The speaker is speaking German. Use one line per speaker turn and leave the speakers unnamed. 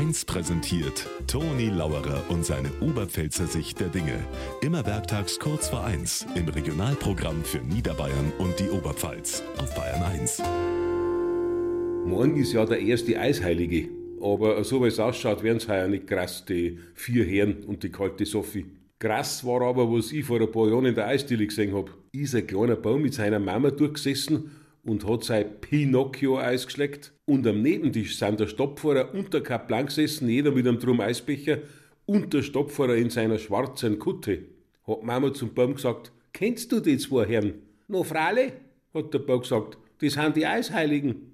1 präsentiert Toni Lauerer und seine Oberpfälzer Sicht der Dinge. Immer werktags kurz vor 1 im Regionalprogramm für Niederbayern und die Oberpfalz auf Bayern 1.
Morgen ist ja der erste Eisheilige. Aber so wie es ausschaut, werden es heuer nicht krass, die vier Herren und die kalte Sophie. Krass war aber, was ich vor ein paar Jahren in der Eisdiele gesehen hab. Ist ein kleiner Baum mit seiner Mama durchgesessen und hat sein Pinocchio-Eis geschleckt. Und am Nebentisch sind der Stopfahrer und der Kaplan gesessen, jeder mit einem Drum Eisbecher und der Stopfahrer in seiner schwarzen Kutte. Hat Mama zum Baum gesagt, kennst du die zwei Herren? No, Frale, hat der Baum gesagt, das sind die Eisheiligen.